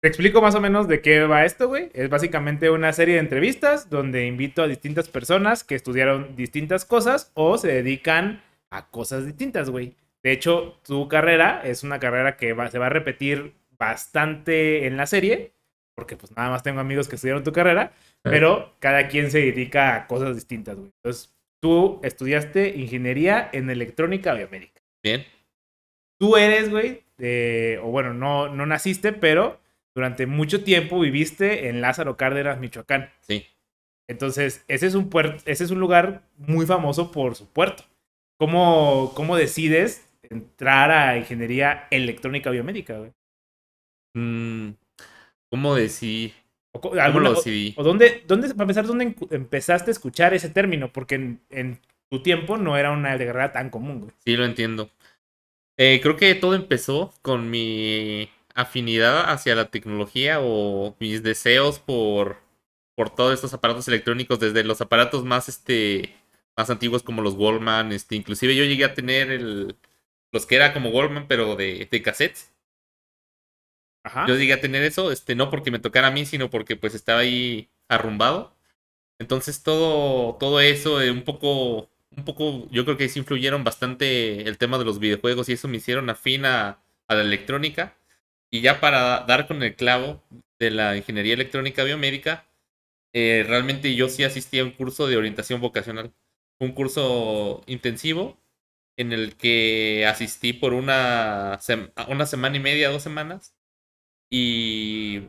Te explico más o menos de qué va esto, güey. Es básicamente una serie de entrevistas donde invito a distintas personas que estudiaron distintas cosas o se dedican a cosas distintas, güey. De hecho, tu carrera es una carrera que se va a repetir bastante en la serie, porque pues nada más tengo amigos que estudiaron tu carrera, pero cada quien se dedica a cosas distintas, güey. Entonces, tú estudiaste ingeniería en electrónica biomédica. Bien. Tú eres, güey, o bueno, no, no naciste, pero durante mucho tiempo viviste en Lázaro Cárdenas, Michoacán. Sí. Entonces, ese es un puerto, ese es un lugar muy famoso por su puerto. ¿Cómo, cómo decides entrar a ingeniería electrónica biomédica, güey? Mm, ¿Cómo decidí? O, ¿Cómo lo decidí? O, dónde, dónde, para empezar, dónde empezaste a escuchar ese término? Porque en, en tu tiempo no era una carrera tan común, güey. Sí, lo entiendo. Eh, creo que todo empezó con mi afinidad hacia la tecnología o mis deseos por, por todos estos aparatos electrónicos, desde los aparatos más, este, más antiguos como los Wallman, este, inclusive yo llegué a tener el, los que era como Wallman, pero de, de cassettes. Ajá. Yo llegué a tener eso, este, no porque me tocara a mí, sino porque pues estaba ahí arrumbado. Entonces todo, todo eso, eh, un poco, un poco, yo creo que sí influyeron bastante el tema de los videojuegos y eso me hicieron afín a, a la electrónica. Y ya para dar con el clavo de la ingeniería electrónica biomédica, eh, realmente yo sí asistí a un curso de orientación vocacional. Un curso intensivo en el que asistí por una, una semana y media, dos semanas. Y,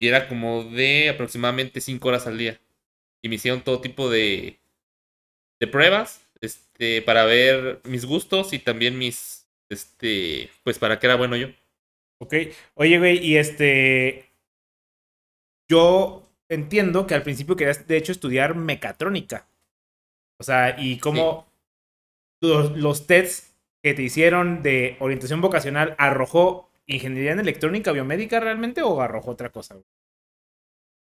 y era como de aproximadamente cinco horas al día. Y me hicieron todo tipo de, de pruebas este, para ver mis gustos y también mis, este, pues para qué era bueno yo. Ok. Oye, güey, y este. Yo entiendo que al principio querías, de hecho, estudiar mecatrónica. O sea, y cómo los, los tests que te hicieron de orientación vocacional arrojó ingeniería en electrónica biomédica realmente o arrojó otra cosa?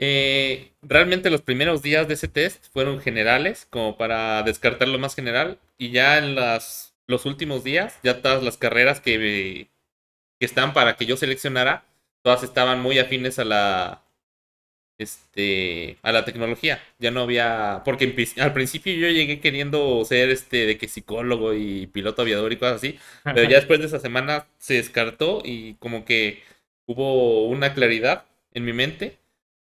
Eh, realmente los primeros días de ese test fueron generales, como para descartar lo más general, y ya en las, los últimos días, ya todas las carreras que que están para que yo seleccionara, todas estaban muy afines a la este a la tecnología. Ya no había porque al principio yo llegué queriendo ser este de que psicólogo y piloto aviador y cosas así, pero ya después de esa semana se descartó y como que hubo una claridad en mi mente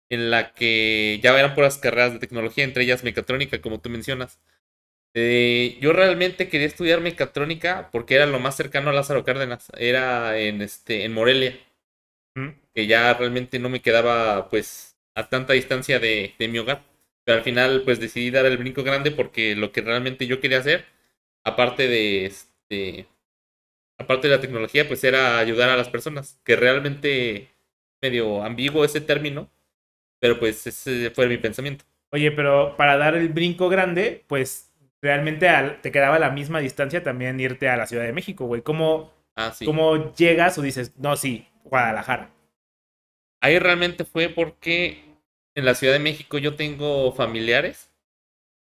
en la que ya eran puras carreras de tecnología, entre ellas mecatrónica, como tú mencionas. Eh, yo realmente quería estudiar mecatrónica porque era lo más cercano a Lázaro Cárdenas. Era en, este, en Morelia. Que ya realmente no me quedaba pues a tanta distancia de, de, mi hogar. Pero al final pues decidí dar el brinco grande porque lo que realmente yo quería hacer, aparte de este... Aparte de la tecnología, pues era ayudar a las personas. Que realmente medio ambiguo ese término. Pero pues ese fue mi pensamiento. Oye, pero para dar el brinco grande, pues realmente te quedaba la misma distancia también irte a la Ciudad de México, güey. ¿Cómo, ah, ¿Cómo llegas o dices, no, sí, Guadalajara? Ahí realmente fue porque en la Ciudad de México yo tengo familiares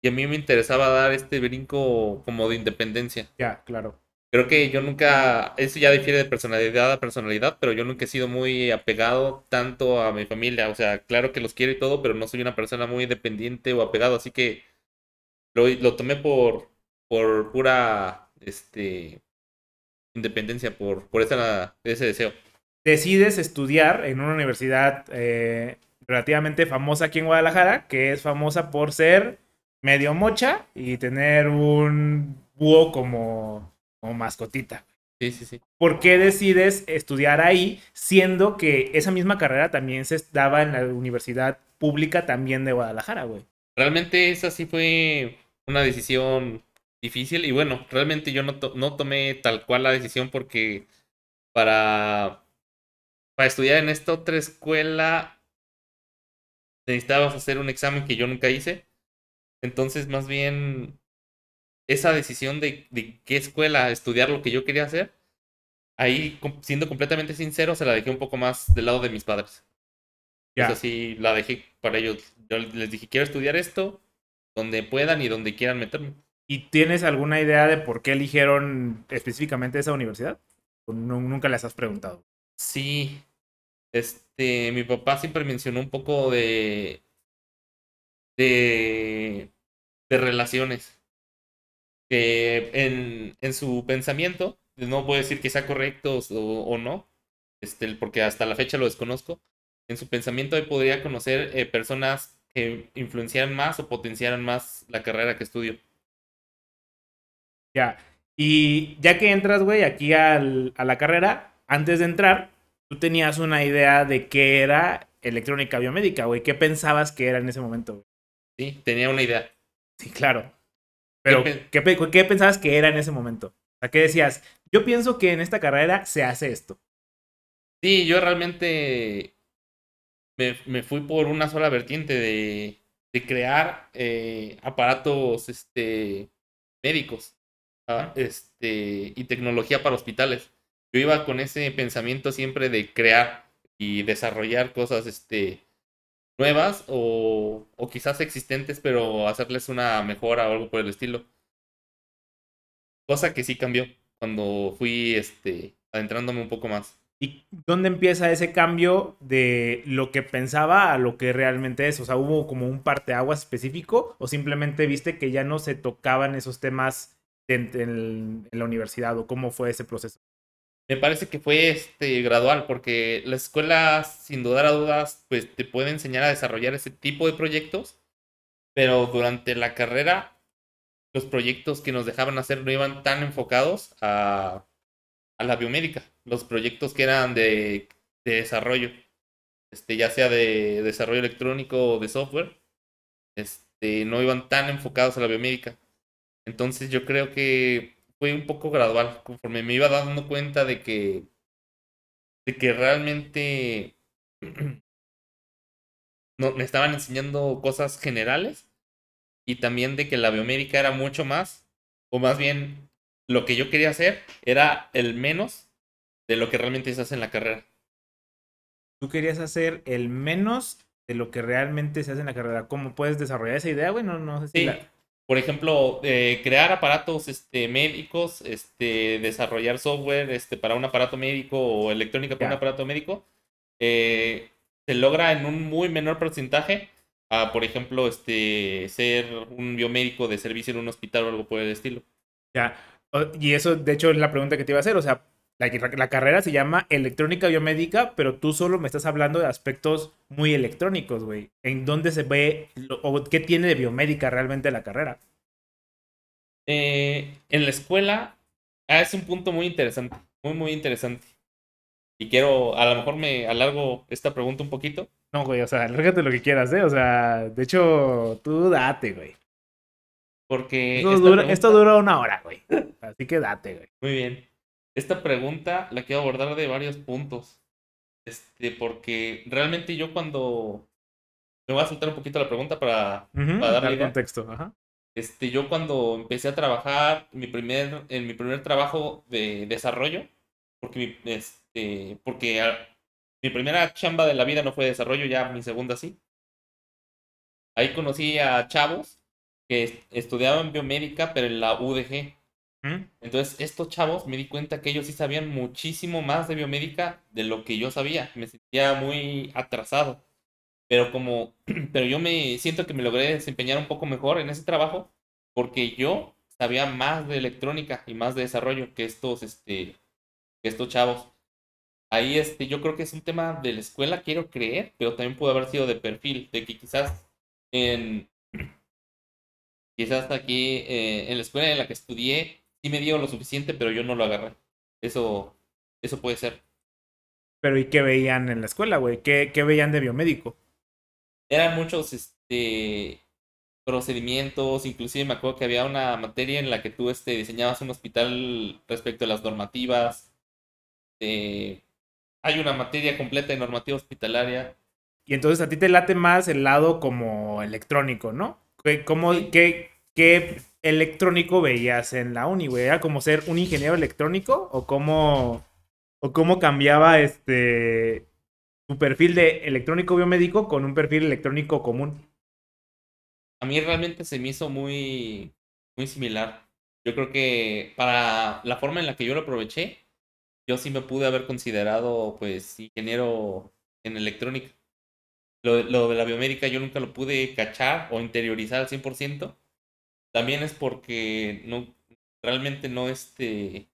y a mí me interesaba dar este brinco como de independencia. Ya, claro. Creo que yo nunca, eso ya difiere de personalidad a personalidad, pero yo nunca he sido muy apegado tanto a mi familia. O sea, claro que los quiero y todo, pero no soy una persona muy independiente o apegado, así que lo, tomé por, por pura este, independencia, por, por esa, ese deseo. Decides estudiar en una universidad eh, relativamente famosa aquí en Guadalajara, que es famosa por ser medio mocha y tener un búho como, como mascotita. Sí, sí, sí. ¿Por qué decides estudiar ahí, siendo que esa misma carrera también se daba en la universidad pública también de Guadalajara, güey? Realmente esa sí fue una decisión difícil y bueno, realmente yo no, no tomé tal cual la decisión porque para, para estudiar en esta otra escuela necesitabas hacer un examen que yo nunca hice. Entonces, más bien, esa decisión de, de qué escuela estudiar lo que yo quería hacer, ahí, siendo completamente sincero, se la dejé un poco más del lado de mis padres. Ya. Esa sí, la dejé para ellos. Yo les dije, quiero estudiar esto, donde puedan y donde quieran meterme. ¿Y tienes alguna idea de por qué eligieron específicamente esa universidad? ¿O nunca les has preguntado? Sí. este, mi papá siempre mencionó un poco de, de, de relaciones. Que en, en su pensamiento, no puedo decir que sea correcto o, o no, este, porque hasta la fecha lo desconozco. En su pensamiento él podría conocer eh, personas que influenciaran más o potenciaran más la carrera que estudio. Ya. Y ya que entras, güey, aquí al, a la carrera, antes de entrar, tú tenías una idea de qué era electrónica biomédica, güey. ¿Qué pensabas que era en ese momento? güey? Sí, tenía una idea. Sí, claro. Pero, pe- ¿qué, qué pensabas que era en ese momento? O sea, ¿qué decías? Yo pienso que en esta carrera se hace esto. Sí, yo realmente me, me fui por una sola vertiente de, de crear eh, aparatos este, médicos ah, este, y tecnología para hospitales. Yo iba con ese pensamiento siempre de crear y desarrollar cosas este, nuevas o, o quizás existentes, pero hacerles una mejora o algo por el estilo. Cosa que sí cambió cuando fui este, adentrándome un poco más. ¿Y dónde empieza ese cambio de lo que pensaba a lo que realmente es? O sea, ¿hubo como un parteaguas específico o simplemente viste que ya no se tocaban esos temas en, la universidad o cómo fue ese proceso? Me parece que fue este gradual, porque la escuela, sin dudar a dudas, pues te puede enseñar a desarrollar ese tipo de proyectos, pero durante la carrera, los proyectos que nos dejaban hacer no iban tan enfocados a, a la biomédica. Los proyectos que eran de, de desarrollo, este, ya sea de desarrollo electrónico o de software, este, no iban tan enfocados a la biomédica. Entonces yo creo que fue un poco gradual, conforme me iba dando cuenta de que, de que realmente no, me estaban enseñando cosas generales y también de que la biomédica era mucho más, o más bien lo que yo quería hacer era el menos de lo que realmente se hace en la carrera. Tú querías hacer el menos de lo que realmente se hace en la carrera. ¿Cómo puedes desarrollar esa idea, güey? No, no sé si Sí. la- Por ejemplo, eh, crear aparatos este, médicos, este, desarrollar software este, para un aparato médico o electrónica para un aparato médico, eh, se logra en un muy menor porcentaje a, por ejemplo, este, ser un biomédico de servicio en un hospital o algo por el estilo. Ya. Y eso, de hecho, es la pregunta que te iba a hacer. O sea, la, la carrera se llama electrónica biomédica, pero tú solo me estás hablando de aspectos muy electrónicos, güey. ¿En dónde se ve lo- o qué tiene de biomédica realmente la carrera? Eh, en la escuela ah, es un punto muy interesante, muy, muy interesante. Y quiero, a lo mejor me alargo esta pregunta un poquito. No, güey, o sea, alérgate lo que quieras, ¿eh? O sea, de hecho, tú date, güey. Porque Esto dura, pregunta- esto dura una hora, güey. Así que date, güey. Muy bien. Esta pregunta la quiero abordar de varios puntos. Este, porque realmente yo cuando. Me voy a soltar un poquito la pregunta para, Ujú, para darle dar contexto. Ajá. Este, yo cuando empecé a trabajar, mi primer, en mi primer trabajo de desarrollo, porque mi, este, porque mi primera chamba de la vida no fue desarrollo, ya mi segunda sí. Ahí conocí a chavos que est- estudiaban biomédica, pero en la UDG. Entonces, estos chavos me di cuenta que ellos sí sabían muchísimo más de biomédica de lo que yo sabía. Me sentía muy atrasado. Pero como, pero yo me siento que me logré desempeñar un poco mejor en ese trabajo porque yo sabía más de electrónica y más de desarrollo que estos, este, que estos chavos. Ahí, este, yo creo que es un tema de la escuela, quiero creer, pero también pudo haber sido de perfil, de que quizás en, quizás aquí eh, en la escuela en la que estudié sí me dio lo suficiente, pero yo no lo agarré. Eso, eso puede ser. Pero ¿y qué veían en la escuela, güey? ¿Qué, qué veían de biomédico? Eran muchos este, procedimientos, inclusive me acuerdo que había una materia en la que tú este, diseñabas un hospital respecto a las normativas. Eh, hay una materia completa de normativa hospitalaria. Y entonces a ti te late más el lado como electrónico, ¿no? ¿Qué, cómo, Sí. qué, qué electrónico veías en la uni, güey? ¿Era como ser un ingeniero electrónico? ¿O cómo, o cómo cambiaba este tu perfil de electrónico biomédico con un perfil electrónico común? A mí realmente se me hizo muy, muy similar. Yo creo que para la forma en la que yo lo aproveché, yo sí me pude haber considerado pues ingeniero en electrónica. Lo, lo de la biomédica yo nunca lo pude cachar o interiorizar al 100%. También es porque no, realmente no este,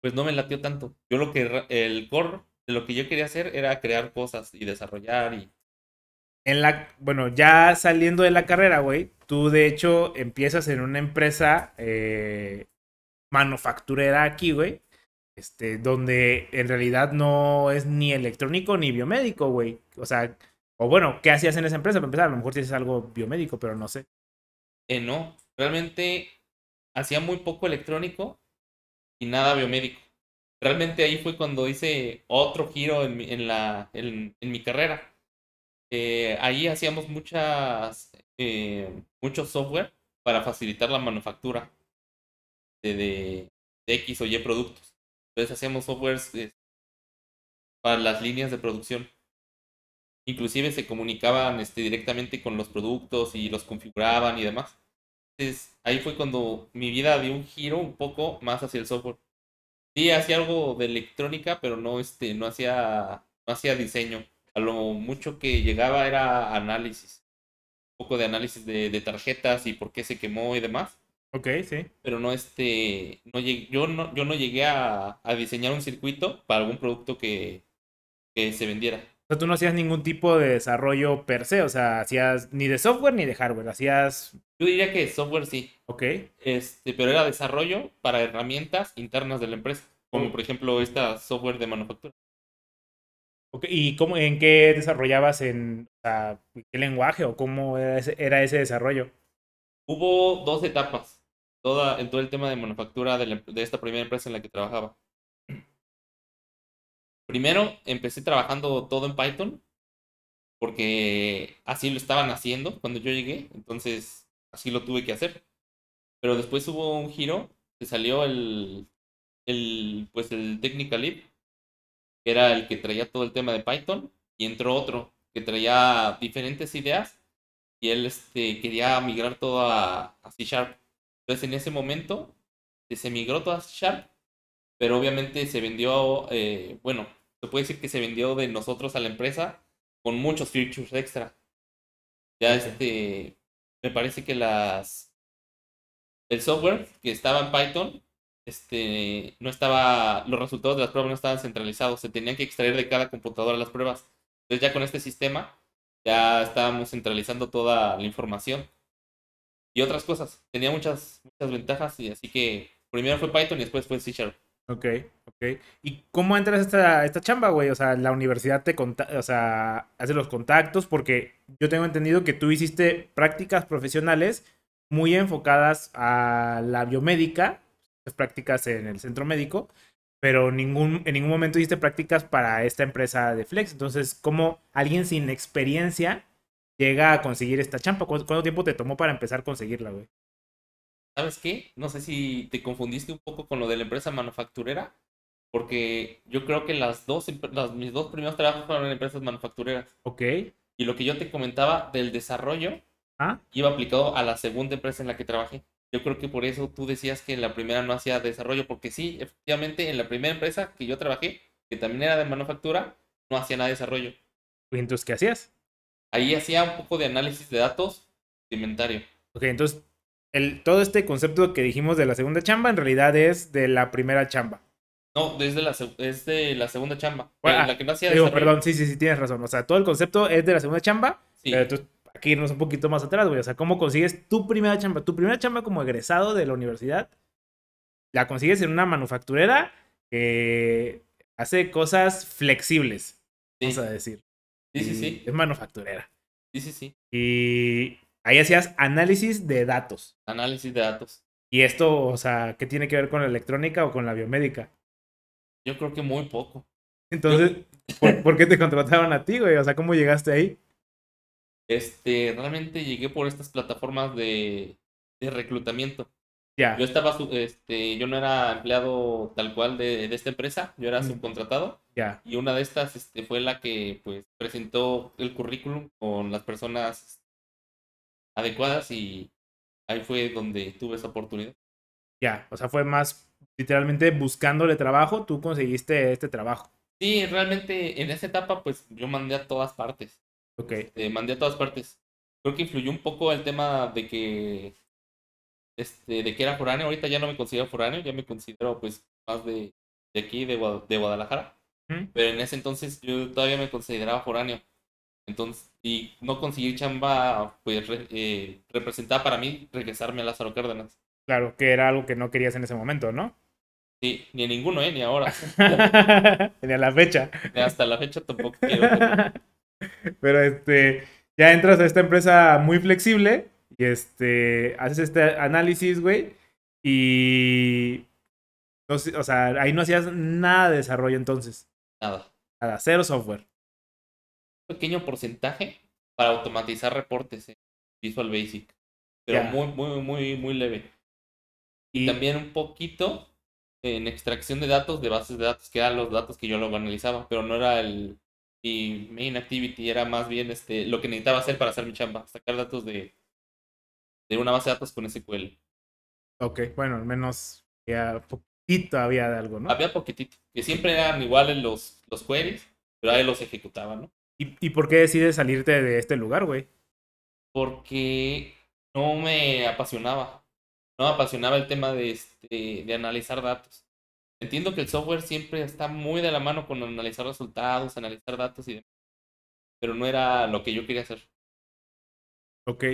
pues no me latió tanto. Yo lo que, el core lo que yo quería hacer era crear cosas y desarrollar y... En la, bueno, ya saliendo de la carrera, güey, tú de hecho empiezas en una empresa eh, manufacturera aquí, güey, este, donde en realidad no es ni electrónico ni biomédico, güey. O sea, o bueno, ¿qué hacías en esa empresa? Para empezar, a lo mejor tienes algo biomédico, pero no sé. Eh, no, realmente hacía muy poco electrónico y nada biomédico. Realmente ahí fue cuando hice otro giro en mi, en la, en, mi carrera. Eh, ahí hacíamos muchas, eh, mucho software para facilitar la manufactura de, de, X o Y productos. Entonces hacíamos softwares eh, para las líneas de producción. Inclusive se comunicaban este, directamente con los productos y los configuraban y demás. Entonces ahí fue cuando mi vida dio un giro un poco más hacia el software. Sí, hacía algo de electrónica, pero no, este, no hacía, no hacía diseño. A lo mucho que llegaba era análisis. Un poco de análisis de, de tarjetas y por qué se quemó y demás. Ok, sí. Pero no, este, no llegué, yo no, yo no llegué a, a diseñar un circuito para algún producto que, que se vendiera. O sea, tú no hacías ningún tipo de desarrollo per se, o sea, hacías ni de software ni de hardware, hacías... Yo diría que software sí. Ok. Este, pero era desarrollo para herramientas internas de la empresa, como por ejemplo esta software de manufactura. Okay. ¿Y cómo, en qué desarrollabas en o sea, qué lenguaje o cómo era ese, era ese desarrollo? Hubo dos etapas toda, en todo el tema de manufactura de, de esta primera empresa en la que trabajaba. Primero empecé trabajando todo en Python, porque así lo estaban haciendo cuando yo llegué, entonces así lo tuve que hacer. Pero después hubo un giro, se salió el, el, pues el Technical Lead, que era el que traía todo el tema de Python, y entró otro que traía diferentes ideas, y él este, quería migrar todo a, C Sharp. Entonces en ese momento se migró todo a C Sharp pero obviamente se vendió, eh, bueno, se puede decir que se vendió de nosotros a la empresa con muchos features extra. Ya este, me parece que las, el software que estaba en Python, este, no estaba, los resultados de las pruebas no estaban centralizados, se tenían que extraer de cada computadora las pruebas. Entonces ya con este sistema ya estábamos centralizando toda la información y otras cosas. Tenía muchas, muchas ventajas y así que primero fue Python y después fue C Sharp. Ok, ok. ¿Y cómo entras a esta, esta chamba, güey? O sea, la universidad te o sea, hace los contactos porque yo tengo entendido que tú hiciste prácticas profesionales muy enfocadas a la biomédica, prácticas en el centro médico, pero ningún, en ningún momento hiciste prácticas para esta empresa de Flex. Entonces, ¿cómo alguien sin experiencia llega a conseguir esta chamba? ¿Cuánto tiempo te tomó para empezar a conseguirla, güey? ¿Sabes qué? No sé si te confundiste un poco con lo de la empresa manufacturera, porque yo creo que las dos, mis dos primeros trabajos fueron en empresas manufactureras. Ok. Y lo que yo te comentaba del desarrollo ¿Ah? iba aplicado a la segunda empresa en la que trabajé. Yo creo que por eso tú decías que en la primera no hacía desarrollo, porque sí, efectivamente, en la primera empresa que yo trabajé, que también era de manufactura, no hacía nada de desarrollo. ¿Y entonces qué hacías? Ahí hacía un poco de análisis de datos de inventario. Ok, entonces todo este concepto que dijimos de la segunda chamba en realidad es de la primera chamba. No, desde la, es de la segunda chamba. Ah, la que no hacía digo, perdón, sí, sí, sí, tienes razón. O sea, todo el concepto es de la segunda chamba. Sí. Pero tú, aquí irnos un poquito más atrás, güey. O sea, ¿cómo consigues tu primera chamba? Tu primera chamba como egresado de la universidad, la consigues en una manufacturera que hace cosas flexibles, vamos a decir. Sí, sí, sí. Es manufacturera. Sí, sí, sí. Y Ahí hacías análisis de datos. Análisis de datos. ¿Y esto, o sea, qué tiene que ver con la electrónica o con la biomédica? Yo creo que muy poco. Entonces, ¿por, qué te contrataron a ti, güey? O sea, ¿cómo llegaste ahí? Este, realmente llegué por estas plataformas de, de reclutamiento. Ya. Yo estaba, este, yo no era empleado tal cual de, de esta empresa, yo era subcontratado. Ya. Y una de estas, este, fue la que, pues, presentó el currículum con las personas adecuadas y ahí fue donde tuve esa oportunidad. Ya, o sea, fue más literalmente buscándole trabajo, tú conseguiste este trabajo. Sí, realmente en esa etapa, pues yo mandé a todas partes. Ok. Eh, mandé a todas partes. Creo que influyó un poco el tema de que. Este, de que era foráneo. Ahorita ya no me considero foráneo, ya me considero pues más de, de aquí, de, de Guadalajara. Pero en ese entonces yo todavía me consideraba foráneo. Entonces, y no conseguir chamba, pues eh, representaba para mí regresarme a Lázaro Cárdenas. Claro, que era algo que no querías en ese momento, ¿no? Sí, ni a ninguno, ¿eh? Ni ahora. Tenía la fecha. Ni Hasta la fecha tampoco quiero. pero- Pero este, ya entras a esta empresa muy flexible y este, haces este análisis, güey, y no o sea, ahí no hacías nada de desarrollo entonces, Nada. nada, cero software. Pequeño porcentaje para automatizar reportes en Visual Basic. Pero Ya. muy, muy, muy, muy leve. Y Y también un poquito en extracción de datos de bases de datos, que eran los datos que yo luego analizaba, pero no era el mi main activity, era más bien este lo que necesitaba hacer para hacer mi chamba, sacar datos de, de una base de datos con SQL. ok, bueno, al menos ya poquito había de algo, ¿no? Había poquitito, que siempre eran iguales los, los queries, pero ahí los ejecutaba, ¿no? ¿Y, y por qué decides salirte de este lugar, güey? porque no me apasionaba. No me apasionaba el tema de, este, de analizar datos. Entiendo que el software siempre está muy de la mano con analizar resultados, analizar datos y demás. Pero no era lo que yo quería hacer. Ok.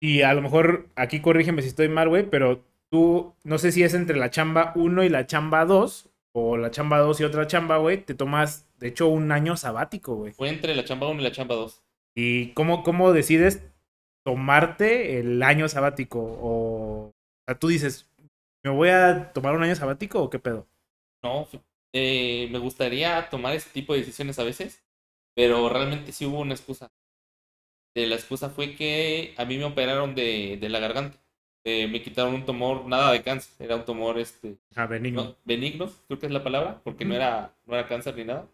Y a lo mejor, aquí corrígeme si estoy mal, güey, pero tú, no sé si es entre la chamba 1 y la chamba 2, o la chamba 2 y otra chamba, güey, te tomas, de hecho, un año sabático, güey. Fue entre la chamba 1 y la chamba 2. ¿Y cómo, cómo decides tomarte el año sabático? O, o sea, tú dices, ¿me voy a tomar un año sabático o qué pedo? No, eh, me gustaría tomar ese tipo de decisiones a veces, pero realmente sí hubo una excusa. Eh, la excusa fue que a mí me operaron de, de la garganta. Eh, me quitaron un tumor, nada de cáncer, era un tumor este, Ah, benigno. no, benigno, creo que es la palabra, porque no era, no era cáncer ni nada.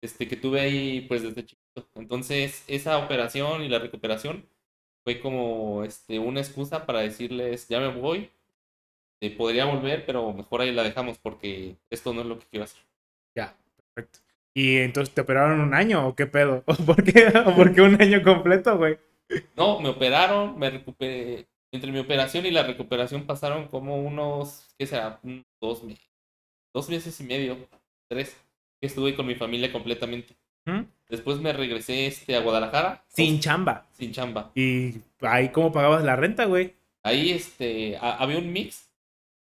Este, que tuve ahí pues desde chiquito. Entonces, esa operación y la recuperación fue como este, una excusa para decirles, ya me voy, eh, podría volver, pero mejor ahí la dejamos porque esto no es lo que quiero hacer. Ya, perfecto. ¿Y entonces te operaron un año o qué pedo? ¿O por qué, o por qué un año completo, güey? No, me operaron, me recuperé. Entre mi operación y la recuperación pasaron como unos, ¿qué será? Dos meses. Dos meses y medio, tres. Estuve con mi familia completamente. ¿Mm? Después me regresé este, a Guadalajara. Sin chamba. sin chamba. ¿Y ahí cómo pagabas la renta, güey? Ahí este, ha- había un mix.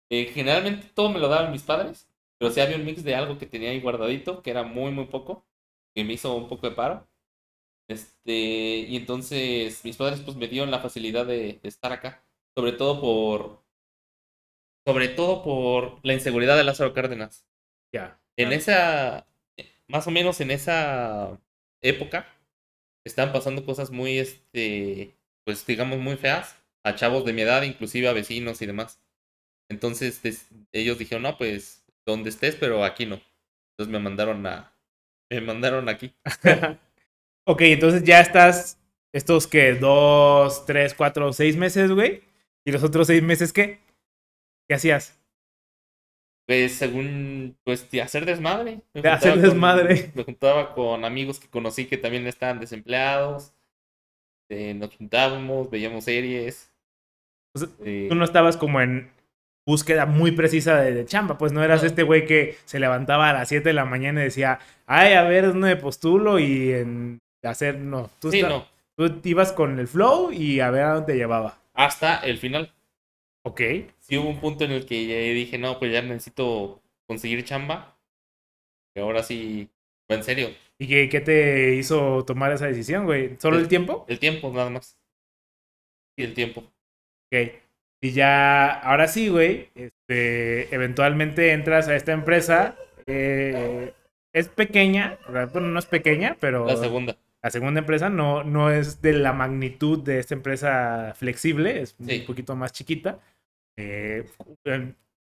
Eh, generalmente todo me lo daban mis padres. Pero sí había un mix de algo que tenía ahí guardadito, que era muy, muy poco. Que me hizo un poco de paro. Este, y entonces mis padres pues me dieron la facilidad de, de estar acá. Sobre todo por. Sobre todo por la inseguridad de Lázaro Cárdenas. Ya. En esa. Más o menos en esa época. Estaban pasando cosas muy, este. Pues digamos muy feas. A chavos de mi edad, inclusive a vecinos y demás. Entonces des- ellos dijeron, no, pues donde estés, pero aquí no. Entonces me mandaron a. Me mandaron aquí. ok, entonces ya estás estos que dos, tres, cuatro, seis meses, güey. ¿Y los otros seis meses qué? ¿Qué hacías? Pues según, pues de hacer desmadre. Me De hacer juntaba con- desmadre. me juntaba con amigos que conocí que también estaban desempleados. Eh, nos juntábamos, veíamos series. O sea, eh, Tú no estabas como en búsqueda muy precisa de, de chamba, pues no eras No. este güey que se levantaba a las 7 de la mañana y decía, ay, a ver, ¿dónde me postulo? Y en hacer, no. Tú, sí, no. tú ibas con el flow y a ver a dónde te llevaba. Hasta el final. Ok. Sí hubo un punto en el que ya dije, no, pues ya necesito conseguir chamba. Y ahora sí, en serio. ¿Y qué, qué te hizo tomar esa decisión, güey? ¿Solo el El- tiempo? El tiempo, nada más. Y el tiempo. Ok. Y ya, ahora sí, güey, este, eventualmente entras a esta empresa. eh, es pequeña, bueno, no es pequeña, pero La segunda. la segunda empresa no, no es de la magnitud de esta empresa flexible, es Sí. un poquito más chiquita. Eh,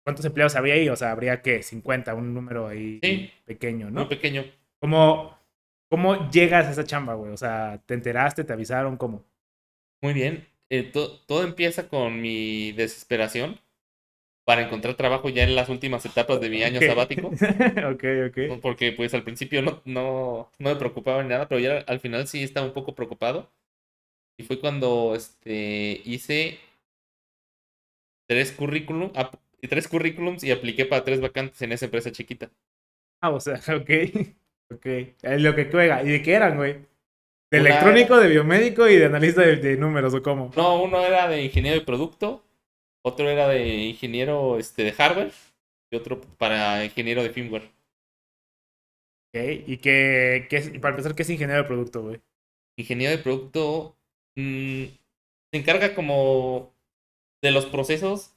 ¿Cuántos empleados habría ahí? O sea, habría que 50, un número ahí Sí. pequeño, Muy ¿no? pequeño. ¿Cómo, ¿Cómo llegas a esa chamba, güey? O sea, ¿te enteraste, te avisaron, cómo? Muy bien. Eh, to- todo empieza con mi desesperación. para encontrar trabajo ya en las últimas etapas de mi año sabático. ok, ok. Porque pues al principio no, no, no me preocupaba en nada, pero ya al final sí estaba un poco preocupado. Y fue cuando este, hice tres, currículum, tres currículums y apliqué para tres vacantes en esa empresa chiquita. Ah, o sea, ok. Ok. Es lo que juega. ¿Y de qué eran, güey? De Una- electrónico, de biomédico y de analista de, de números, ¿o cómo? No, uno era de ingeniero de producto, otro era de ingeniero este, de hardware y otro para ingeniero de firmware. Ok. Y que es- para empezar, ¿qué es ingeniero de producto, güey? Ingeniero de producto mm, se encarga como de los procesos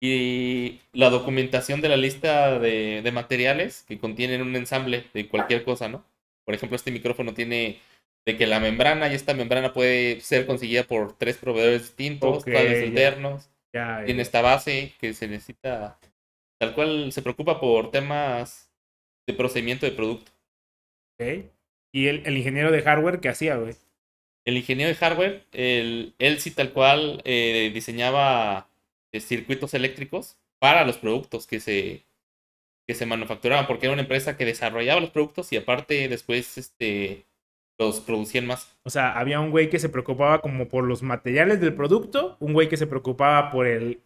y la documentación de la lista de, de materiales que contienen un ensamble de cualquier cosa, ¿no? Por ejemplo, este micrófono tiene de que la membrana y esta membrana puede ser conseguida por tres proveedores distintos, Ok, cables ya. internos. Ya, tiene esta base que se necesita, tal cual se preocupa por temas de procedimiento de producto. Ok. Y el, el ingeniero de hardware, ¿qué hacía, güey? El ingeniero de hardware, el- él sí tal cual eh, diseñaba eh, circuitos eléctricos para los productos que se, que se manufacturaban, porque era una empresa que desarrollaba los productos y aparte después este, los producían más. O sea, había un güey que se preocupaba como por los materiales del producto, un güey que se preocupaba por el,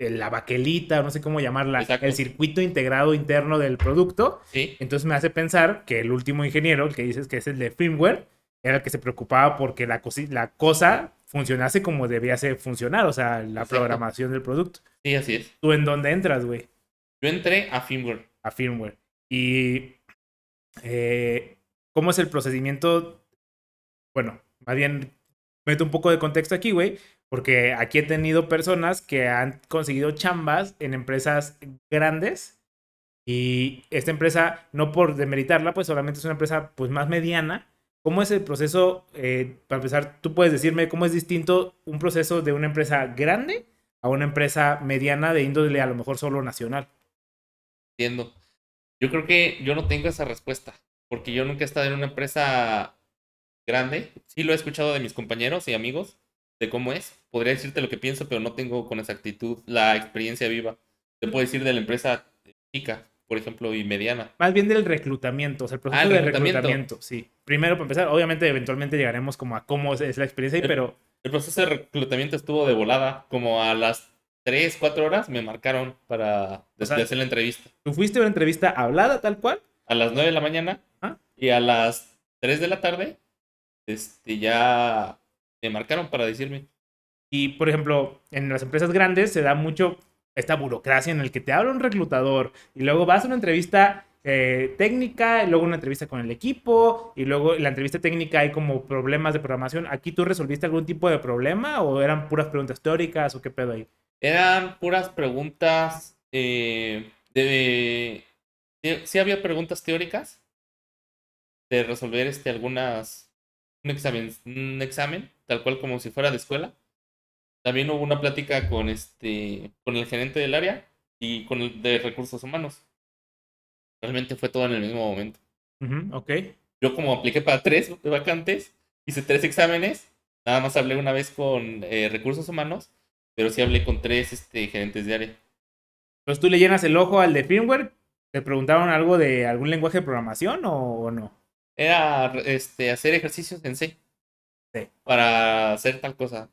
el- la baquelita, no sé cómo llamarla, Exacto. el circuito integrado interno del producto. ¿sí? Entonces me hace pensar que el último ingeniero, el que dices que es el de firmware, era el que se preocupaba porque la, cosi- la cosa funcionase como debía ser funcionar, o sea, la Exacto. programación del producto. Sí, así es. ¿Tú en dónde entras, güey? Yo entré a firmware. a firmware. Y eh, cómo es el procedimiento. Bueno, más bien meto un poco de contexto aquí, güey, porque aquí he tenido personas que han conseguido chambas en empresas grandes y esta empresa, no por demeritarla, pues solamente es una empresa pues más mediana. ¿Cómo es el proceso? eh, para empezar, tú puedes decirme cómo es distinto un proceso de una empresa grande a una empresa mediana de índole a lo mejor solo nacional. Entiendo. Yo creo que yo no tengo esa respuesta, porque yo nunca he estado en una empresa grande. Sí lo he escuchado de mis compañeros y amigos, de cómo es. Podría decirte lo que pienso, pero no tengo con exactitud la experiencia viva. Te puedo decir de la empresa chica, por ejemplo, y mediana. Más bien del reclutamiento, o sea, el proceso Ah, el de reclutamiento. reclutamiento, sí. Primero, para empezar, obviamente, eventualmente llegaremos como a cómo es- la experiencia ahí, El- pero El proceso de reclutamiento estuvo de volada, como a las 3, 4 horas me marcaron para O sea- hacer la entrevista. tú fuiste a una entrevista hablada tal cual. A las 9 de la mañana Ah. y a las 3 de la tarde este, ya me marcaron para decirme. Y, por ejemplo, en las empresas grandes se da mucho esta burocracia en el que te habla un reclutador y luego vas a una entrevista eh, técnica, y luego una entrevista con el equipo y luego en la entrevista técnica hay como problemas de programación. ¿Aquí tú resolviste algún tipo de problema o eran puras preguntas teóricas o qué pedo ahí? Eran puras preguntas eh, de... de- Sí había preguntas teóricas de resolver este, algunas... Un examen, un examen, tal cual como si fuera de escuela. También hubo una plática con, este, con el gerente del área y con el de recursos humanos. Realmente fue todo en el mismo momento. Ujú, ok. Yo como apliqué para tres vacantes, hice tres exámenes, nada más hablé una vez con eh, recursos humanos, pero sí hablé con tres este, gerentes de área. Entonces tú le llenas el ojo al de firmware. ¿Te preguntaron algo de algún lenguaje de programación o, o no? Era este, hacer ejercicios en C. Sí. Para hacer tal cosa.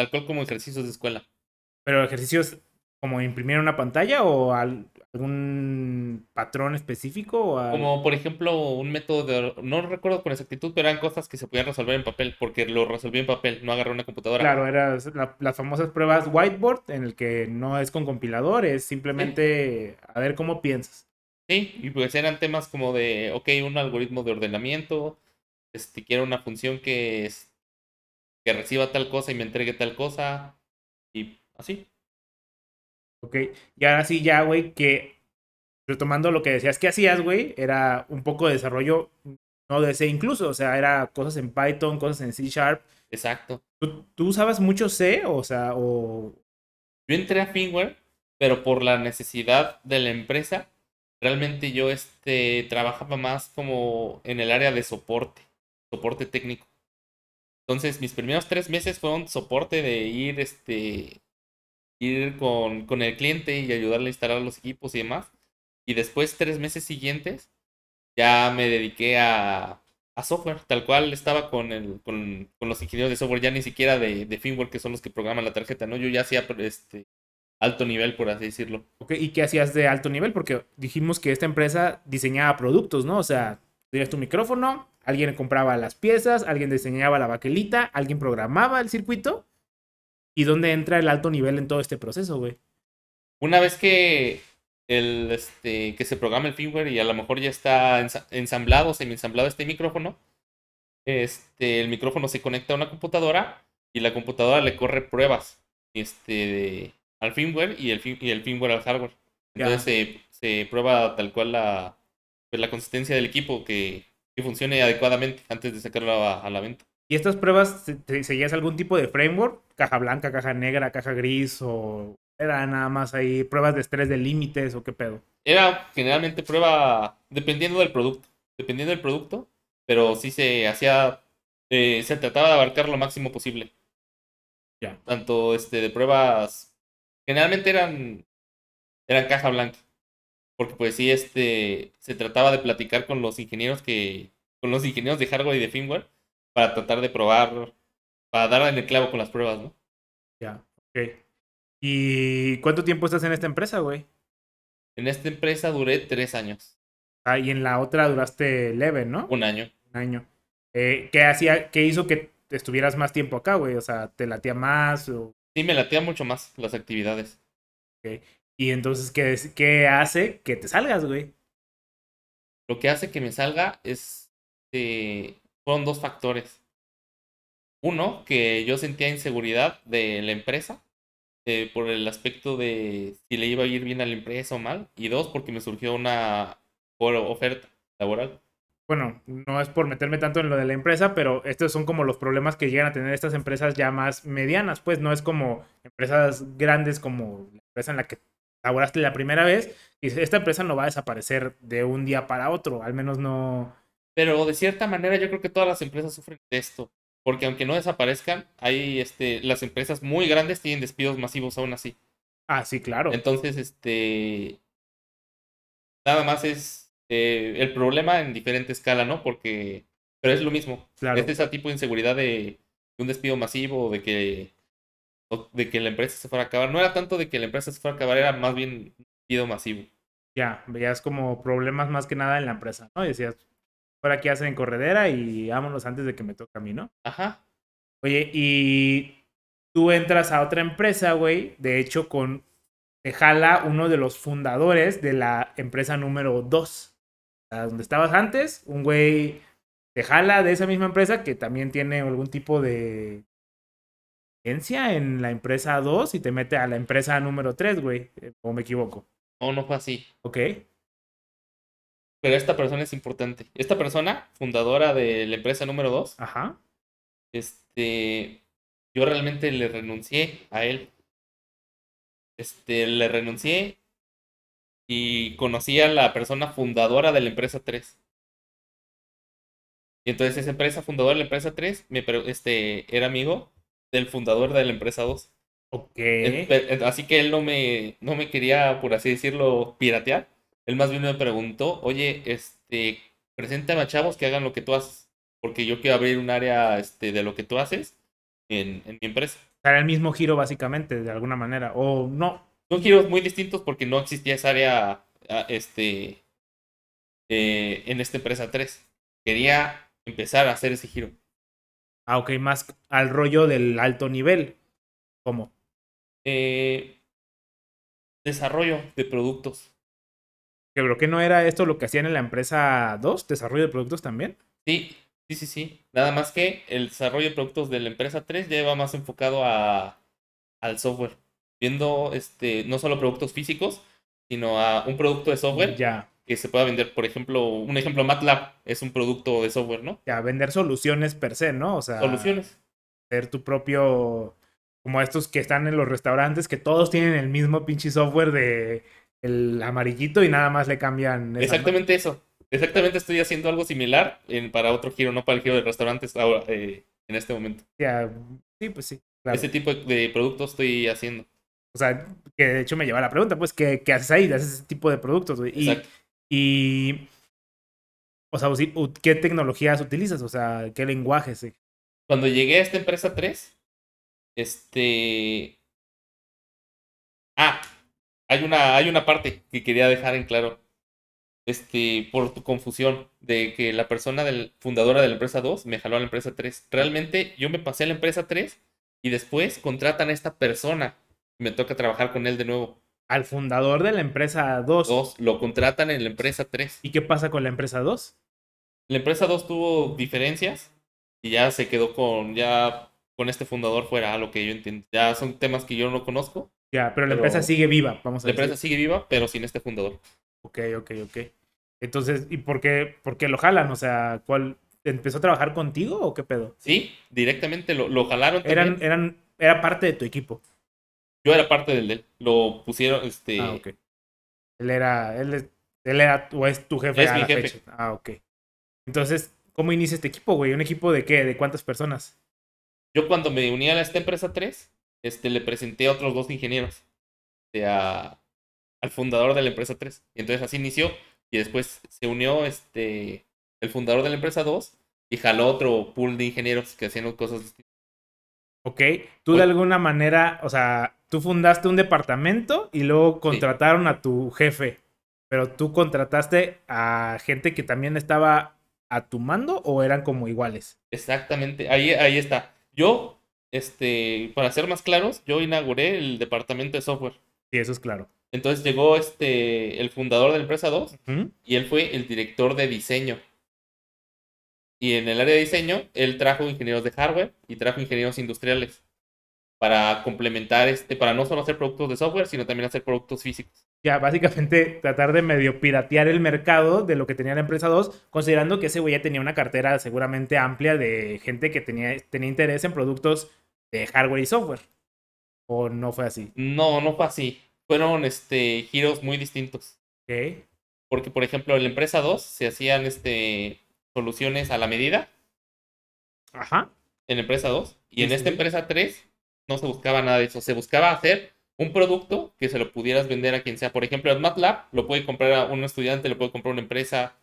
Tal cual como ejercicios de escuela. Pero ejercicios como imprimir una pantalla o al- algún patrón específico o al- Como por ejemplo un método de... No recuerdo con exactitud, pero eran cosas que se podían resolver en papel, porque lo resolví en papel, no agarré una computadora. Claro, eran la- las famosas pruebas whiteboard en el que no es con compilador, es simplemente a ver cómo piensas. Sí, y pues eran temas como de, ok, un algoritmo de ordenamiento, este, quiero una función que, es, que reciba tal cosa y me entregue tal cosa, y así. Ok, y ahora sí ya, güey, que retomando lo que decías que hacías, güey, era un poco de desarrollo no de C incluso, o sea, era cosas en Python, cosas en C Sharp. Exacto. ¿Tú, tú usabas mucho C? O sea, o... Yo entré a Firmware, pero por la necesidad de la empresa, realmente yo este, trabajaba más como en el área de soporte, soporte técnico. Entonces, mis primeros tres meses fueron soporte de ir este, ir con, con el cliente y ayudarle a instalar los equipos y demás. Y después, tres meses siguientes, ya me dediqué a, a software, tal cual estaba con, el, con, con, los ingenieros de software, ya ni siquiera de, de firmware, que son los que programan la tarjeta, ¿no? Yo ya hacía este, alto nivel, por así decirlo. Okay, ¿Y qué hacías de alto nivel? Porque dijimos que esta empresa diseñaba productos, ¿no? O sea, tenías tu micrófono, alguien compraba las piezas, alguien diseñaba la baquelita, alguien programaba el circuito. ¿Y dónde entra el alto nivel en todo este proceso, güey? Una vez que el este que se programa el firmware y a lo mejor ya está ensamblado, semi ensamblado este micrófono, este el micrófono se conecta a una computadora y la computadora le corre pruebas este al firmware y el, y el firmware al hardware. Entonces se, se, prueba tal cual la, pues, la consistencia del equipo que, que funcione adecuadamente antes de sacarlo a, a la venta. ¿Y estas pruebas seguías algún tipo de framework? ¿Caja blanca, caja negra, caja gris? ¿O era nada más ahí pruebas de estrés de límites o qué pedo? Era generalmente prueba dependiendo del producto. Dependiendo del producto, pero sí se hacía. Eh, se trataba de abarcar lo máximo posible. Ya. Tanto este, de pruebas generalmente eran, eran caja blanca. Porque pues sí, este, se trataba de platicar con los ingenieros que, con los ingenieros de hardware y de firmware para tratar de probar, para dar en el clavo con las pruebas, ¿no? Ya, ok. ¿Y cuánto tiempo estás en esta empresa, güey? En esta empresa duré tres años. Ah, y en la otra duraste leve, ¿no? Un año. Un año. Eh, ¿Qué hacía, qué hizo que estuvieras más tiempo acá, güey? O sea, ¿te latía más? O... Sí, me latea mucho más las actividades. Okay. Y entonces, ¿qué, ¿qué hace que te salgas, güey? Lo que hace que me salga es. Eh, fueron dos factores. Uno, que yo sentía inseguridad de la empresa. Eh, por el aspecto de si le iba a ir bien a la empresa o mal. Y dos, porque me surgió una oferta laboral bueno, no es por meterme tanto en lo de la empresa, pero estos son como los problemas que llegan a tener estas empresas ya más medianas, pues no es como empresas grandes como la empresa en la que laboraste la primera vez, y esta empresa no va a desaparecer de un día para otro, al menos no... Pero de cierta manera yo creo que todas las empresas sufren de esto, porque aunque no desaparezcan, hay este, las empresas muy grandes tienen despidos masivos aún así. Ah, sí, claro. Entonces, este... Nada más es eh, el problema en diferente escala, ¿no? Porque, pero es lo mismo. Claro. Es ese tipo de inseguridad de, un despido masivo, de que, de que la empresa se fuera a acabar. No era tanto de que la empresa se fuera a acabar, era más bien un despido masivo. Ya, veías como problemas más que nada en la empresa, ¿no? Y decías, ahora qué hacen en corredera y vámonos antes de que me toque a mí, ¿no? Ajá. Oye, y tú entras a otra empresa, güey, de hecho con te jala uno de los fundadores de la empresa número 2 donde estabas antes, un güey te jala de esa misma empresa que también tiene algún tipo de en la empresa 2 y te mete a la empresa número 3, güey, eh, o me equivoco. No, no fue así. Ok. Pero esta persona es importante. Esta persona, fundadora de la empresa número 2, Ajá. este, yo realmente le renuncié a él. Este, le renuncié y conocí a la persona fundadora de la empresa 3. Y entonces esa empresa fundadora de la empresa 3 me, este, era amigo del fundador de la empresa 2. Ok. Así que él no me, no me quería, por así decirlo, piratear. Él más bien me preguntó, oye, este, preséntame a chavos que hagan lo que tú haces. Porque yo quiero abrir un área este, de lo que tú haces en, en mi empresa. Era el mismo giro, básicamente, de alguna manera. O no, son giros muy distintos porque no existía esa área este, eh, en esta empresa 3. Quería empezar a hacer ese giro. Ah, ok, más al rollo del alto nivel. ¿Cómo? Eh, desarrollo de productos. ¿Pero qué no era esto lo que hacían en la empresa 2? ¿Desarrollo de productos también? Sí, sí, sí, sí. Nada más que el desarrollo de productos de la empresa 3 lleva más enfocado a, al software viendo este, no solo productos físicos, sino a un producto de software ya. Que se pueda vender. Por ejemplo, un ejemplo, MATLAB es un producto de software, ¿no? Ya, vender soluciones per se, ¿no? O sea, soluciones. Ser tu propio, como estos que están en los restaurantes, que todos tienen el mismo pinche software de el amarillito y nada más le cambian. Exactamente eso. Exactamente estoy haciendo algo similar en, para otro giro, no para el giro de restaurantes ahora, eh, en este momento. Ya, sí, pues sí. Ese tipo de productos estoy haciendo. O sea, que de hecho me lleva a la pregunta, pues, ¿qué, qué haces ahí? Haces ese tipo de productos, güey. Exacto. y, o sea, ¿qué tecnologías utilizas? O sea, ¿qué lenguajes? eh? Cuando llegué a esta empresa 3, este... Ah, hay una, hay una parte que quería dejar en claro. Este, por tu confusión de que la persona del, fundadora de la empresa 2 me jaló a la empresa 3. Realmente yo me pasé a la empresa 3 y después contratan a esta persona y me toca trabajar con él de nuevo. Al fundador de la empresa 2. Dos, lo contratan en la empresa 3. ¿Y qué pasa con la empresa 2? La empresa 2 tuvo diferencias y ya se quedó con, ya con este fundador fuera, a lo que yo entiendo. Ya son temas que yo no conozco. Ya, pero la Pero- empresa sigue viva, vamos a La decir. empresa sigue viva, pero sin este fundador. Ok, ok, ok. Entonces, ¿y por qué, por qué lo jalan? O sea, ¿cuál empezó a trabajar contigo o qué pedo? Sí, directamente lo, lo jalaron. también. Eran, eran, era parte de tu equipo. Yo era parte del de él. Lo pusieron, este. Ah, ok. Él era, él, es- él era, o es tu jefe Es a mi la jefe. fecha. Ah, ok. Entonces, ¿cómo inicia este equipo, güey? ¿Un equipo de qué? ¿De cuántas personas? Yo cuando me uní a esta empresa 3, este, le presenté a otros dos ingenieros. este, a- al fundador de la empresa 3. Y entonces así inició. Y después se unió este, el fundador de la empresa 2 y jaló otro pool de ingenieros que hacían cosas distintas. Ok. Tú de alguna manera, o sea, tú fundaste un departamento y luego contrataron a tu jefe. Pero tú contrataste a gente que también estaba a tu mando o eran como iguales. Exactamente, ahí, ahí está. Yo, este, para ser más claros, yo inauguré el departamento de software. Sí, eso es claro. Entonces llegó este, el fundador de la empresa 2 Ujú. y él fue el director de diseño. Y en el área de diseño, él trajo ingenieros de hardware y trajo ingenieros industriales para complementar, este, para no solo hacer productos de software, sino también hacer productos físicos. Ya, básicamente tratar de medio piratear el mercado de lo que tenía la empresa 2, considerando que ese güey ya tenía una cartera seguramente amplia de gente que tenía, tenía interés en productos de hardware y software. ¿O no fue así? No, no fue así. Fueron este, giros muy distintos. Ok. Porque, por ejemplo, en la empresa 2 se hacían este, soluciones a la medida Ajá. en la empresa 2. Y Sí, en esta sí. empresa 3 no se buscaba nada de eso. Se buscaba hacer un producto que se lo pudieras vender a quien sea. Por ejemplo, el MATLAB lo puede comprar a un estudiante, lo puede comprar una empresa.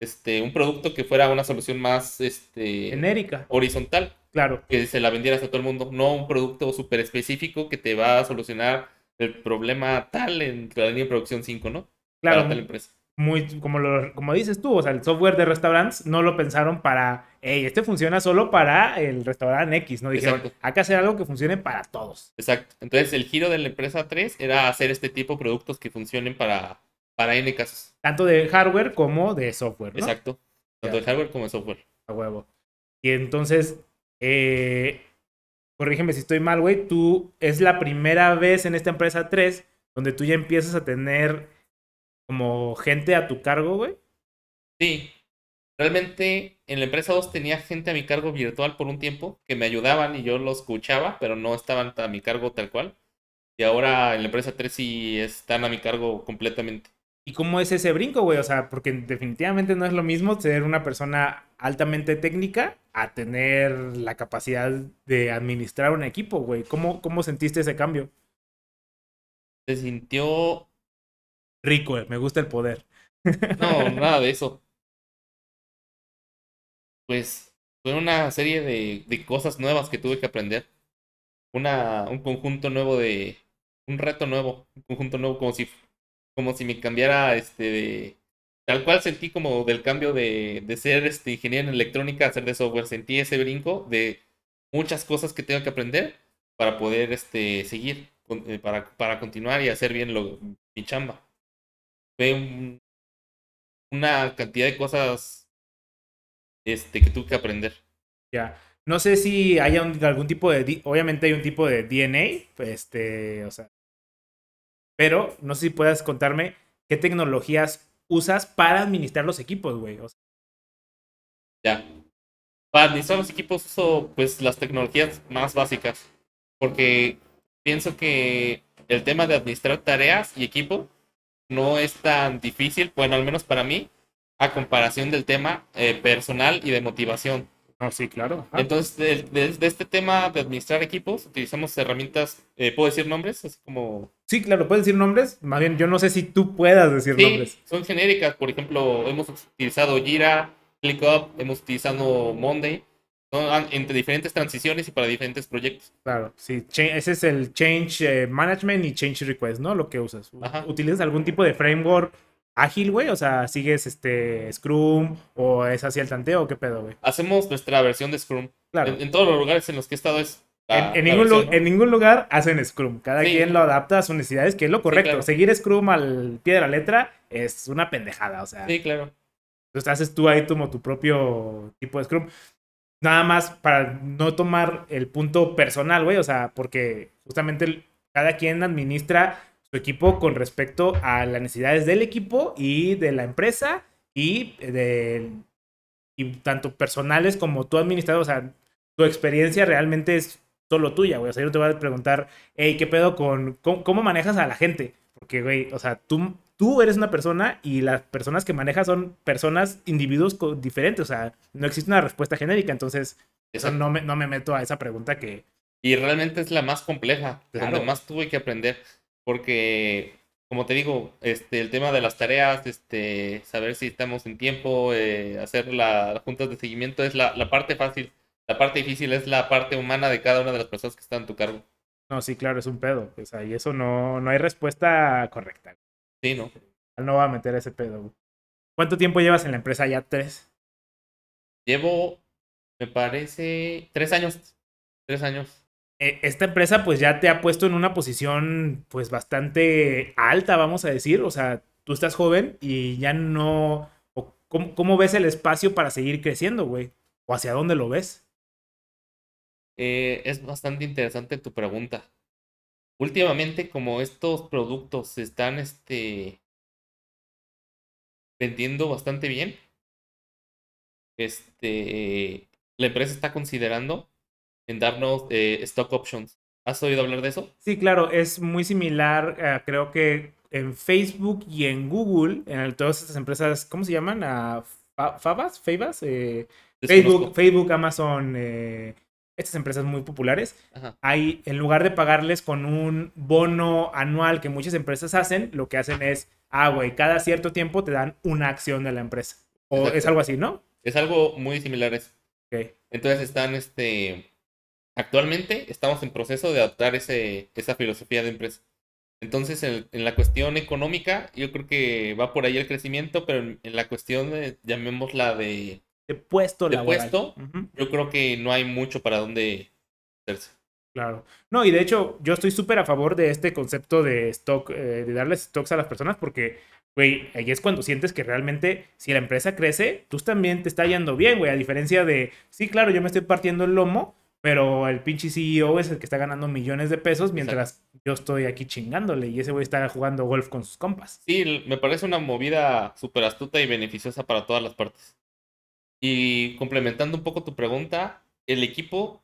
Este, un producto que fuera una solución más este, Genérica. horizontal, Claro. que se la vendieras a todo el mundo. No un producto súper específico que te va a solucionar el problema tal en la línea de producción 5, ¿no? Claro. Para tal empresa. Muy, como, lo, como dices tú, o sea, el software de restaurantes no lo pensaron para, hey, este funciona solo para el restaurante X, ¿no? Dijeron, Exacto. hay que hacer algo que funcione para todos. Exacto. Entonces, el giro de la empresa 3 era hacer este tipo de productos que funcionen para, para N casos. Tanto de hardware como de software, ¿no? Exacto. Tanto de hardware como de software. A huevo. Y entonces, eh, corrígeme si estoy mal, güey. Tú es la primera vez en esta empresa 3 donde tú ya empiezas a tener como gente a tu cargo, güey. Sí. Realmente en la empresa 2 tenía gente a mi cargo virtual por un tiempo que me ayudaban y yo los escuchaba, pero no estaban a mi cargo tal cual. Y ahora en la empresa 3 sí están a mi cargo completamente. ¿Y cómo es ese brinco, güey? O sea, porque definitivamente no es lo mismo ser una persona altamente técnica a tener la capacidad de administrar un equipo, güey. ¿Cómo, ¿Cómo sentiste ese cambio? Se sintió... Rico, güey. Me gusta el poder. No, nada de eso. Pues fue una serie de, de cosas nuevas que tuve que aprender. Una, un conjunto nuevo de... Un reto nuevo. Un conjunto nuevo como si, como si me cambiara este de... Tal cual sentí como del cambio de, de ser este ingeniero en electrónica a ser de software. Sentí ese brinco de muchas cosas que tengo que aprender para poder este, seguir, eh, para, para continuar y hacer bien lo, mi chamba. Fue un- una cantidad de cosas este, que tuve que aprender. Ya. No sé si haya un- algún tipo de. Obviamente hay un tipo de DNA. pues, Este. O sea. Pero no sé si puedas contarme qué tecnologías usas para administrar los equipos, güey. O sea, Ya. Para administrar los equipos uso pues las tecnologías más básicas. Porque pienso que el tema de administrar tareas y equipo no es tan difícil, bueno, al menos para mí, a comparación del tema eh, personal y de motivación. No, sí, claro. Ah. Entonces, de, de, este tema de administrar equipos, utilizamos herramientas, eh, ¿puedo decir nombres? Así como... Sí, claro, puedes decir nombres. Más bien, yo no sé si tú puedas decir sí, nombres. son genéricas. Por ejemplo, hemos utilizado Jira, ClickUp, hemos utilizado Monday. Son entre diferentes transiciones y para diferentes proyectos. Claro, sí. Ese es el Change eh, Management y Change Request, ¿no? Lo que usas. ¿Utilizas algún tipo de framework ágil, güey? O sea, ¿sigues este Scrum o es así el tanteo o qué pedo, güey? Hacemos nuestra versión de Scrum. Claro. En, todos los lugares en los que he estado es. en, ningún lugar hacen Scrum. Cada quien lo adapta a sus necesidades, que es lo correcto. Seguir Scrum al pie de la letra es una pendejada, o sea. Sí, claro. Entonces haces tú ahí como tu propio tipo de Scrum. Nada más para no tomar el punto personal, güey. O sea, porque justamente cada quien administra su equipo con respecto a las necesidades del equipo y de la empresa y de y tanto personales como tú administrador, o sea, tu experiencia realmente es solo tuya, güey. O sea, yo te voy a preguntar, hey, ¿qué pedo con cómo, manejas a la gente? Porque, güey, o sea, tú, tú eres una persona y las personas que manejas son personas, individuos diferentes, o sea, no existe una respuesta genérica, entonces eso no me, no me meto a esa pregunta que... Y realmente es la más compleja, claro. donde más tuve que aprender porque, como te digo, este, el tema de las tareas, este, saber si estamos en tiempo, eh, hacer las juntas de seguimiento es la, la, parte fácil. La parte difícil es la parte humana de cada una de las personas que están en tu cargo. No, sí, claro, es un pedo. O sea, y eso no, no hay respuesta correcta. Sí, no. No va a meter ese pedo. ¿Cuánto tiempo llevas en la empresa? ¿Ya tres? Llevo, me parece, tres años. Tres años. Eh, esta empresa pues ya te ha puesto en una posición pues bastante alta, vamos a decir. O sea, tú estás joven y ya no... ¿Cómo, ves el espacio para seguir creciendo, güey? ¿O hacia dónde lo ves? Eh, es bastante interesante tu pregunta. Últimamente, como estos productos se están este, vendiendo bastante bien, este, la empresa está considerando en darnos eh, stock options. ¿Has oído hablar de eso? Sí, claro, es muy similar, eh, creo que en Facebook y en Google, en todas estas empresas, ¿cómo se llaman? ¿A. ¿Favas? Eh, Facebook, Facebook, Amazon, estas empresas muy populares, hay, en lugar de pagarles con un bono anual que muchas empresas hacen, lo que hacen es, ah, güey, cada cierto tiempo te dan una acción de la empresa. O es algo así, ¿no? Es algo muy similar. Okay. Entonces están, este, Actualmente estamos en proceso de adoptar ese, esa filosofía de empresa. Entonces, en, la cuestión económica, yo creo que va por ahí el crecimiento, pero en, la cuestión, de, llamémosla de, de puesto, de puesto yo creo que no hay mucho para dónde hacerse. Claro. No, y de hecho, yo estoy súper a favor de este concepto de stock, eh, de darles stocks a las personas, porque, güey, ahí es cuando sientes que realmente, si la empresa crece, tú también te está yendo bien, güey, a diferencia de, sí, claro, yo me estoy partiendo el lomo, pero el pinche CEO es el que está ganando millones de pesos mientras yo estoy aquí chingándole y ese güey está jugando golf con sus compas. Sí, me parece una movida súper astuta y beneficiosa para todas las partes. Y complementando un poco tu pregunta, el equipo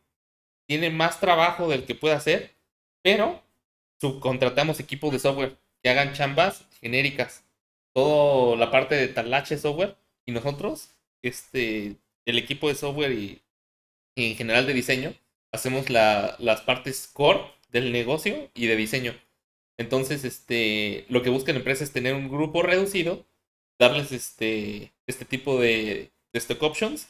tiene más trabajo del que puede hacer, pero subcontratamos equipos de software que hagan chambas genéricas. Toda la parte de talache software y nosotros, este, el equipo de software y en general de diseño, hacemos la, las partes core del negocio y de diseño. Entonces, este, lo que buscan empresas es tener un grupo reducido, darles este, este tipo de, de stock options.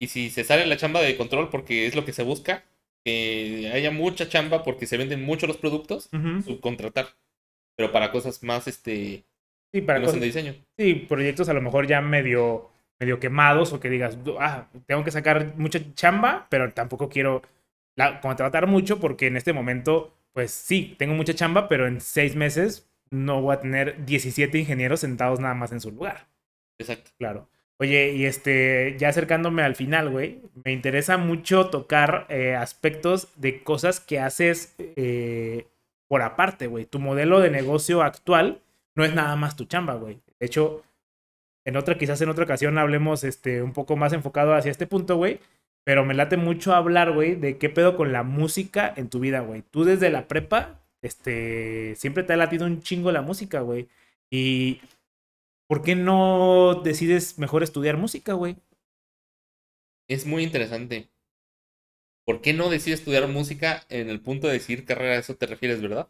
Y si se sale la chamba de control, porque es lo que se busca, que haya mucha chamba porque se venden mucho los productos, subcontratar. Pero para cosas más, este, sí, para cosas de diseño. Sí, proyectos a lo mejor ya medio medio quemados o que digas, ah, tengo que sacar mucha chamba, pero tampoco quiero contratar mucho porque en este momento, pues sí, tengo mucha chamba, pero en seis meses no voy a tener 17 ingenieros sentados nada más en su lugar. Exacto. Claro. Oye, y este, ya acercándome al final, güey, me interesa mucho tocar eh, aspectos de cosas que haces eh, por aparte, güey. Tu modelo de negocio actual no es nada más tu chamba, güey. De hecho, en otra, quizás en otra ocasión hablemos este, un poco más enfocado hacia este punto, güey. Pero me late mucho hablar, güey, de qué pedo con la música en tu vida, güey. Tú desde la prepa, este, siempre te ha latido un chingo la música, güey. Y ¿por qué no decides mejor estudiar música, güey? es muy interesante. ¿Por qué no decides estudiar música en el punto de decir carrera? A eso te refieres, ¿verdad?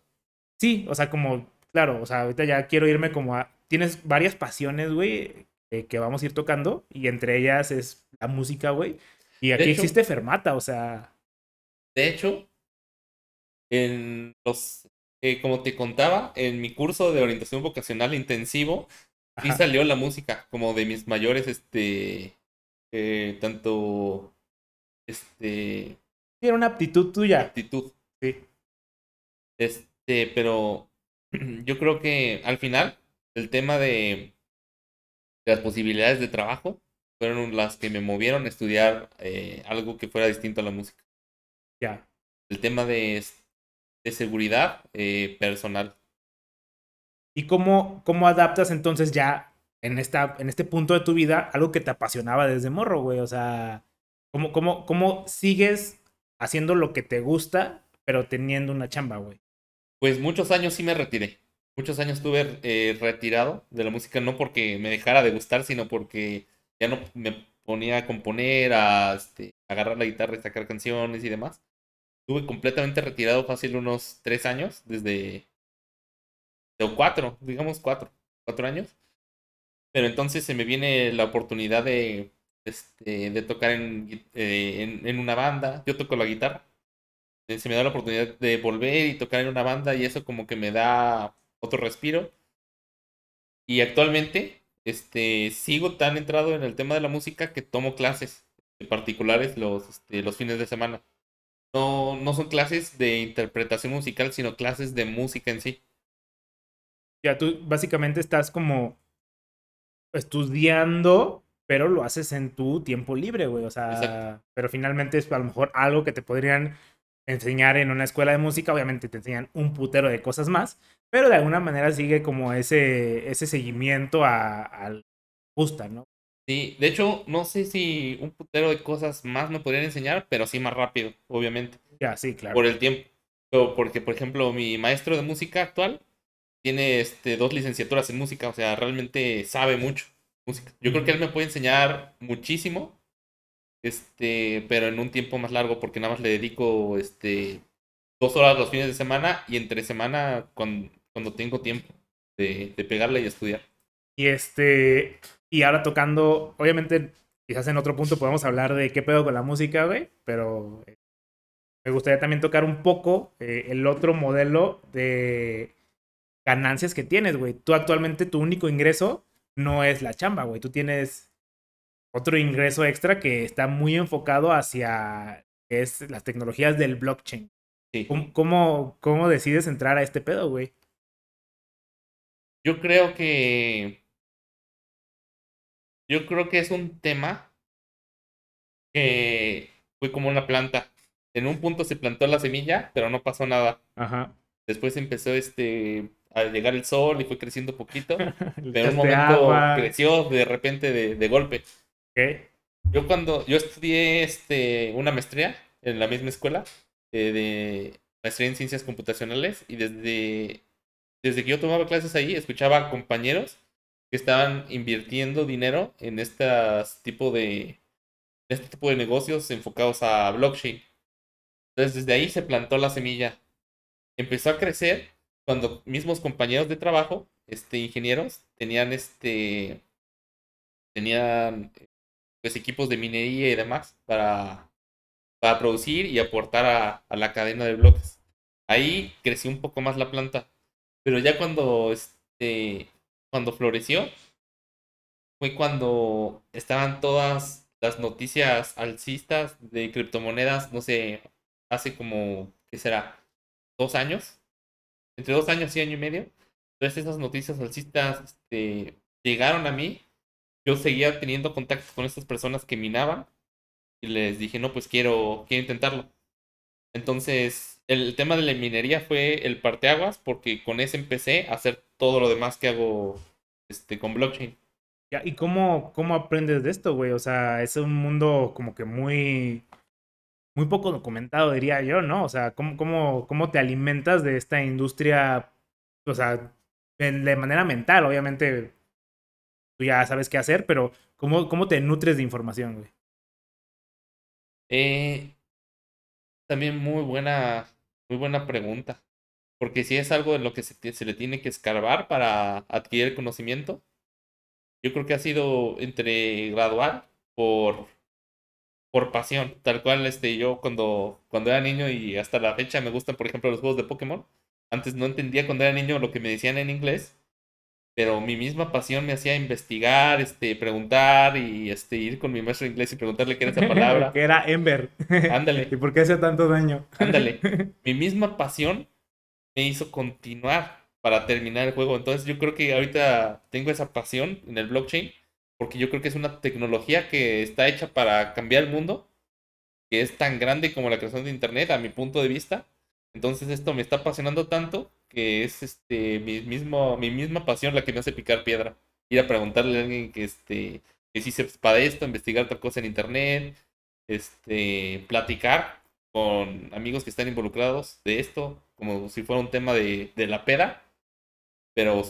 Sí, o sea, como, claro, o sea, ahorita ya quiero irme como a... Tienes varias pasiones, güey, eh, que vamos a ir tocando, y entre ellas es la música, güey. Y aquí hecho- existe Fermata, o sea... De hecho, en los, eh, como te contaba, en mi curso de orientación vocacional intensivo, sí ajá, salió la música como de mis mayores, este, eh, tanto, este, Era una aptitud tuya. aptitud. Sí. Este, pero yo creo que al final el tema de, de las posibilidades de trabajo fueron las que me movieron a estudiar eh, algo que fuera distinto a la música. Ya. El tema de, de seguridad eh, personal. ¿Y cómo, cómo adaptas entonces ya en, esta, en este punto de tu vida algo que te apasionaba desde morro, güey? O sea, ¿cómo, cómo, cómo sigues haciendo lo que te gusta, pero teniendo una chamba, güey? Pues muchos años sí me retiré. Muchos años estuve eh, retirado de la música, no porque me dejara de gustar, sino porque ya no me ponía a componer, a este, agarrar la guitarra y sacar canciones y demás. Estuve completamente retirado fácil unos tres años, desde... O cuatro, digamos cuatro, cuatro años. Pero entonces se me viene la oportunidad de, este, de tocar en, eh, en, en una banda. Yo toco la guitarra eh, se me da la oportunidad de volver y tocar en una banda y eso como que me da otro respiro. Y actualmente este, sigo tan entrado en el tema de la música que tomo clases particulares los, este, los fines de semana. No, no son clases de interpretación musical, sino clases de música en sí. Ya tú básicamente estás como estudiando, pero lo haces en tu tiempo libre, güey. O sea, Exacto. pero finalmente es a lo mejor algo que te podrían enseñar en una escuela de música. Obviamente te enseñan un putero de cosas más, pero de alguna manera sigue como ese, ese seguimiento a- al gusta, ¿no? Sí, de hecho, no sé si un putero de cosas más me podrían enseñar, pero sí más rápido, obviamente. Ya, sí, claro. por el tiempo. Porque, por ejemplo, mi maestro de música actual tiene este, dos licenciaturas en música, o sea, realmente sabe mucho música. Yo creo que él me puede enseñar muchísimo, este, pero en un tiempo más largo, porque nada más le dedico este, dos horas los fines de semana y entre semana cuando, cuando tengo tiempo de, de pegarle y estudiar. Y este, y ahora tocando, obviamente, quizás en otro punto podemos hablar de qué pedo con la música, güey, pero eh, me gustaría también tocar un poco eh, el otro modelo de ganancias que tienes, güey. Tú actualmente tu único ingreso no es la chamba, güey. Tú tienes otro ingreso extra que está muy enfocado hacia es las tecnologías del blockchain. Sí. ¿Cómo, cómo, cómo decides entrar a este pedo, güey? Yo creo que. Yo creo que es un tema que fue como una planta. En un punto se plantó la semilla, pero no pasó nada. Ajá. Después empezó este a llegar el sol y fue creciendo poquito. Pero en un momento agua. creció de repente de, de golpe. Yo cuando yo estudié este una maestría en la misma escuela eh, de maestría en ciencias computacionales y desde desde que yo tomaba clases ahí escuchaba a compañeros que estaban invirtiendo dinero en estas tipo de este tipo de negocios enfocados a blockchain. Entonces desde ahí se plantó la semilla. Empezó a crecer cuando mismos compañeros de trabajo, este ingenieros, tenían este tenían pues equipos de minería y demás para, para producir y aportar a, la cadena de bloques. Ahí creció un poco más la planta. Pero ya cuando este cuando floreció fue cuando estaban todas las noticias alcistas de criptomonedas, no sé, hace como, ¿qué será? ¿Dos años? Entre dos años y año y medio. Entonces esas noticias alcistas este, llegaron a mí. Yo seguía teniendo contacto con estas personas que minaban y les dije, no, pues quiero, quiero intentarlo. Entonces, el tema de la minería fue el parteaguas porque con ese empecé a hacer todo lo demás que hago este, con blockchain. ¿Y cómo, cómo aprendes de esto, güey? O sea, es un mundo como que muy, muy poco documentado, diría yo, ¿no? O sea, ¿cómo, cómo, cómo te alimentas de esta industria? O sea, de, manera mental, obviamente, tú ya sabes qué hacer, pero ¿cómo, cómo te nutres de información, güey? Eh, también muy buena, muy buena pregunta. Porque si es algo en lo que se, se le tiene que escarbar para adquirir conocimiento, yo creo que ha sido entre gradual por, por pasión. Tal cual, este, yo cuando, cuando era niño y hasta la fecha me gustan, por ejemplo, los juegos de Pokémon. Antes no entendía cuando era niño lo que me decían en inglés, pero mi misma pasión me hacía investigar, este, preguntar y este, ir con mi maestro de inglés y preguntarle qué era esa palabra. que era Ember. Ándale. ¿Y por qué hace tanto daño? Ándale. Mi misma pasión me hizo continuar para terminar el juego. Entonces yo creo que ahorita tengo esa pasión en el blockchain porque yo creo que es una tecnología que está hecha para cambiar el mundo, que es tan grande como la creación de Internet a mi punto de vista. Entonces esto me está apasionando tanto que es este mi mismo mi misma pasión la que me hace picar piedra. Ir a preguntarle a alguien que este que si se de esto, investigar otra cosa en internet, este platicar con amigos que están involucrados de esto, como si fuera un tema de, de la peda, pero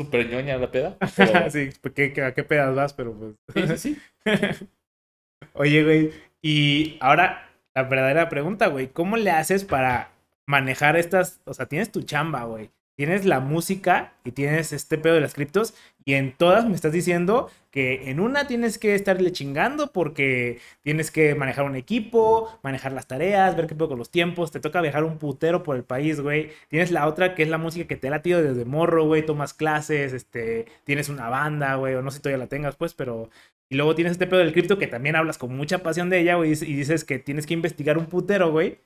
súper ñoña la peda. sí, ¿qué, ¿a qué pedas vas? Pero pues... Sí, sí, sí. Oye, güey, y ahora la verdadera pregunta, güey, ¿cómo le haces para manejar estas, o sea, tienes tu chamba, güey. Tienes la música y tienes este pedo de las criptos y en todas me estás diciendo que en una tienes que estarle chingando porque tienes que manejar un equipo, manejar las tareas, ver qué pedo con los tiempos, te toca viajar un putero por el país, güey. Tienes la otra que es la música que te ha latido desde morro, güey, tomas clases, este, tienes una banda, güey, o no sé si todavía la tengas, pues, pero... Y luego tienes este pedo del cripto que también hablas con mucha pasión de ella, güey, y dices que tienes que investigar un putero, güey.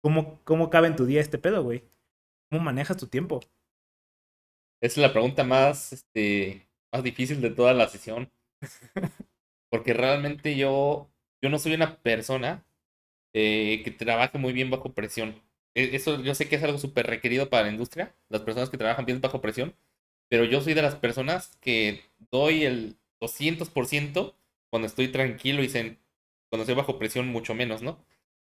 ¿Cómo, ¿Cómo cabe en tu día este pedo, güey? ¿Cómo manejas tu tiempo? Esa es la pregunta más, este, más difícil de toda la sesión. Porque realmente yo, yo no soy una persona eh, que trabaje muy bien bajo presión. E, eso yo sé que es algo súper requerido para la industria, las personas que trabajan bien bajo presión, pero yo soy de las personas que doy el 200% cuando estoy tranquilo y. Cuando estoy bajo presión, mucho menos, ¿no?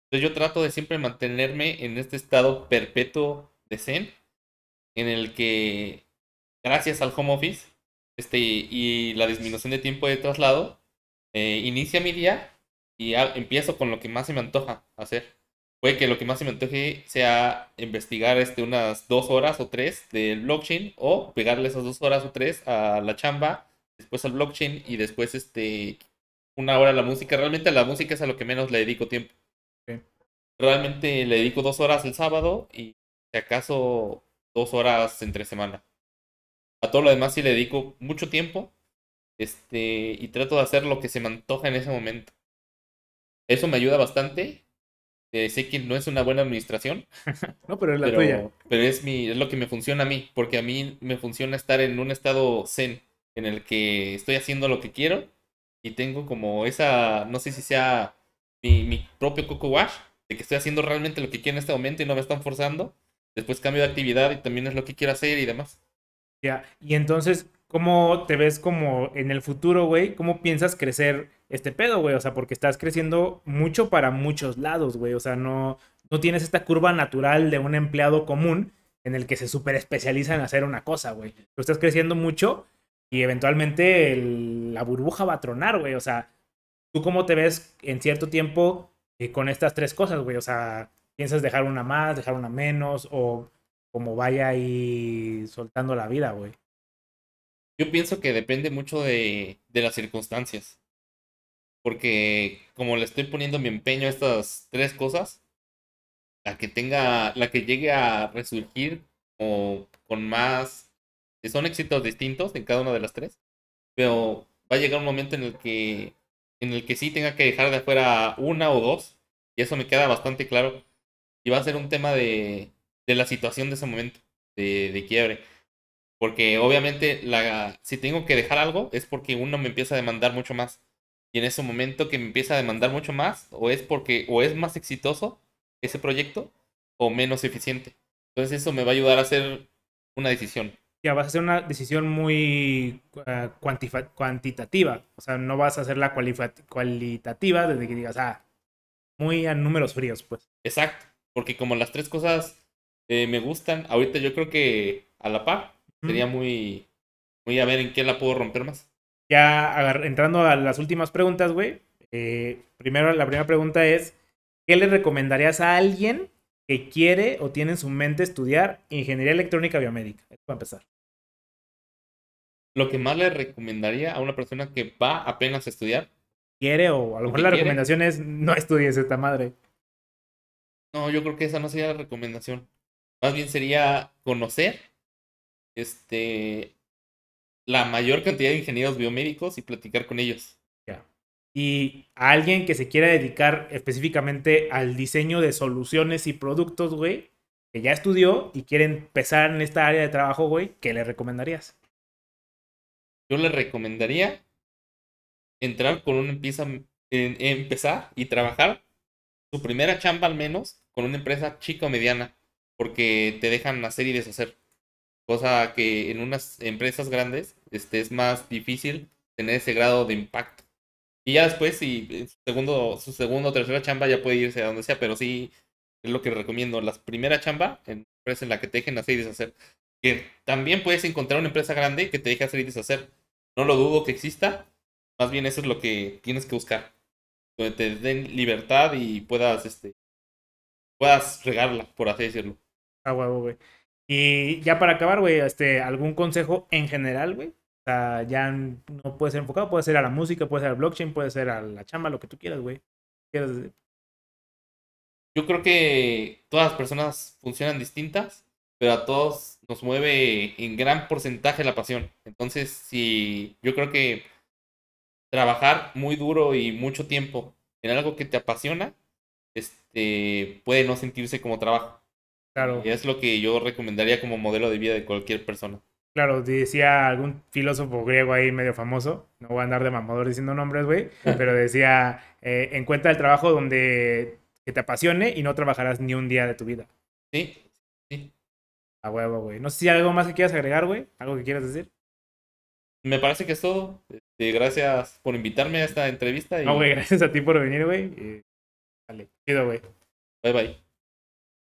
Entonces yo trato de siempre mantenerme en este estado perpetuo de zen, en el que gracias al home office este, y la disminución de tiempo de traslado, eh, inicia mi día y empiezo con lo que más se me antoja hacer. Puede que lo que más se me antoje sea investigar este, unas dos horas o tres del blockchain o pegarle esas dos horas o tres a la chamba, después al blockchain y después este, una hora a la música. Realmente a la música es a lo que menos le dedico tiempo. Realmente le dedico dos horas el sábado y si acaso dos horas entre semana. A todo lo demás sí le dedico mucho tiempo. Este, y trato de hacer lo que se me antoja en ese momento. Eso me ayuda bastante. Eh, sé que no es una buena administración. no, pero es la tuya. Pero es, mi, es lo que me funciona a mí. Porque a mí me funciona estar en un estado zen. En el que estoy haciendo lo que quiero. Y tengo como esa. No sé si sea mi, mi propio Coco Wash de que estoy haciendo realmente lo que quiero en este momento y no me están forzando. Después cambio de actividad y también es lo que quiero hacer y demás. Ya, y entonces, ¿cómo te ves como en el futuro, güey? ¿Cómo piensas crecer este pedo, güey? O sea, porque estás creciendo mucho para muchos lados, güey. O sea, no, no tienes esta curva natural de un empleado común en el que se súper especializa en hacer una cosa, güey. Tú estás creciendo mucho y eventualmente la burbuja va a tronar, güey. O sea, ¿tú cómo te ves en cierto tiempo y con estas tres cosas, güey. O sea, piensas dejar una más, dejar una menos, o como vaya ahí soltando la vida, güey. Yo pienso que depende mucho de, de las circunstancias. Porque como le estoy poniendo mi empeño a estas tres cosas, la que tenga, la que llegue a resurgir o con más, son éxitos distintos en cada una de las tres, pero va a llegar un momento en el que en el que sí tenga que dejar de afuera una o dos, y eso me queda bastante claro, y va a ser un tema de, de la situación de ese momento, de, de quiebre. Porque obviamente la, si tengo que dejar algo es porque uno me empieza a demandar mucho más. Y en ese momento que me empieza a demandar mucho más, o es porque o es más exitoso ese proyecto o menos eficiente. Entonces eso me va a ayudar a hacer una decisión ya vas a hacer una decisión muy uh, cuantitativa. O sea, no vas a hacer la cualitativa desde que digas, ah, muy a números fríos, pues. Exacto, porque como las tres cosas eh, me gustan, ahorita yo creo que a la par sería muy, muy a ver en qué la puedo romper más. Ya entrando a las últimas preguntas, güey, Eh, primero, la primera pregunta es, ¿qué le recomendarías a alguien que quiere o tiene en su mente estudiar ingeniería electrónica biomédica? Esto va a empezar. Lo que más le recomendaría a una persona que va apenas a estudiar. Quiere o a lo mejor la recomendación es no estudies esta madre. No, yo creo que esa no sería la recomendación. Más bien sería conocer este la mayor cantidad de ingenieros biomédicos y platicar con ellos. Ya. Y a alguien que se quiera dedicar específicamente al diseño de soluciones y productos, güey, que ya estudió y quiere empezar en esta área de trabajo, güey, ¿qué le recomendarías? Yo le recomendaría entrar con una empieza, en, empezar y trabajar su primera chamba al menos con una empresa chica o mediana, porque te dejan hacer y deshacer. Cosa que en unas empresas grandes este, es más difícil tener ese grado de impacto. Y ya después, si segundo, su segundo o tercera chamba ya puede irse a donde sea, pero sí es lo que recomiendo. La primera chamba en empresa en la que te dejen hacer y deshacer. Que también puedes encontrar una empresa grande que te deje hacer y deshacer. No lo dudo que exista. Más bien eso es lo que tienes que buscar. Donde te den libertad y puedas, este, puedas regarla, por así decirlo. Ah, huevo, güey. Y ya para acabar, güey, este, ¿algún consejo en general, güey? O sea, ya no puede ser enfocado, puede ser a la música, puede ser al blockchain, puede ser a la chamba, lo que tú quieras, güey. ¿Quieres decir? Yo creo que todas las personas funcionan distintas, pero a todos nos mueve en gran porcentaje la pasión. Entonces, si yo creo que trabajar muy duro y mucho tiempo en algo que te apasiona, este, puede no sentirse como trabajo. Claro. Y es lo que yo recomendaría como modelo de vida de cualquier persona. Claro, decía algún filósofo griego ahí medio famoso, no voy a andar de mamador diciendo nombres, güey, pero decía, eh, encuentra el trabajo donde que te apasione y no trabajarás ni un día de tu vida. Sí, sí. A huevo, güey. No sé si hay algo más que quieras agregar, güey, algo que quieras decir. Me parece que es todo. Este, gracias por invitarme a esta entrevista. Y... No, güey, gracias a ti por venir, güey. Vale, chido, güey. Bye, bye.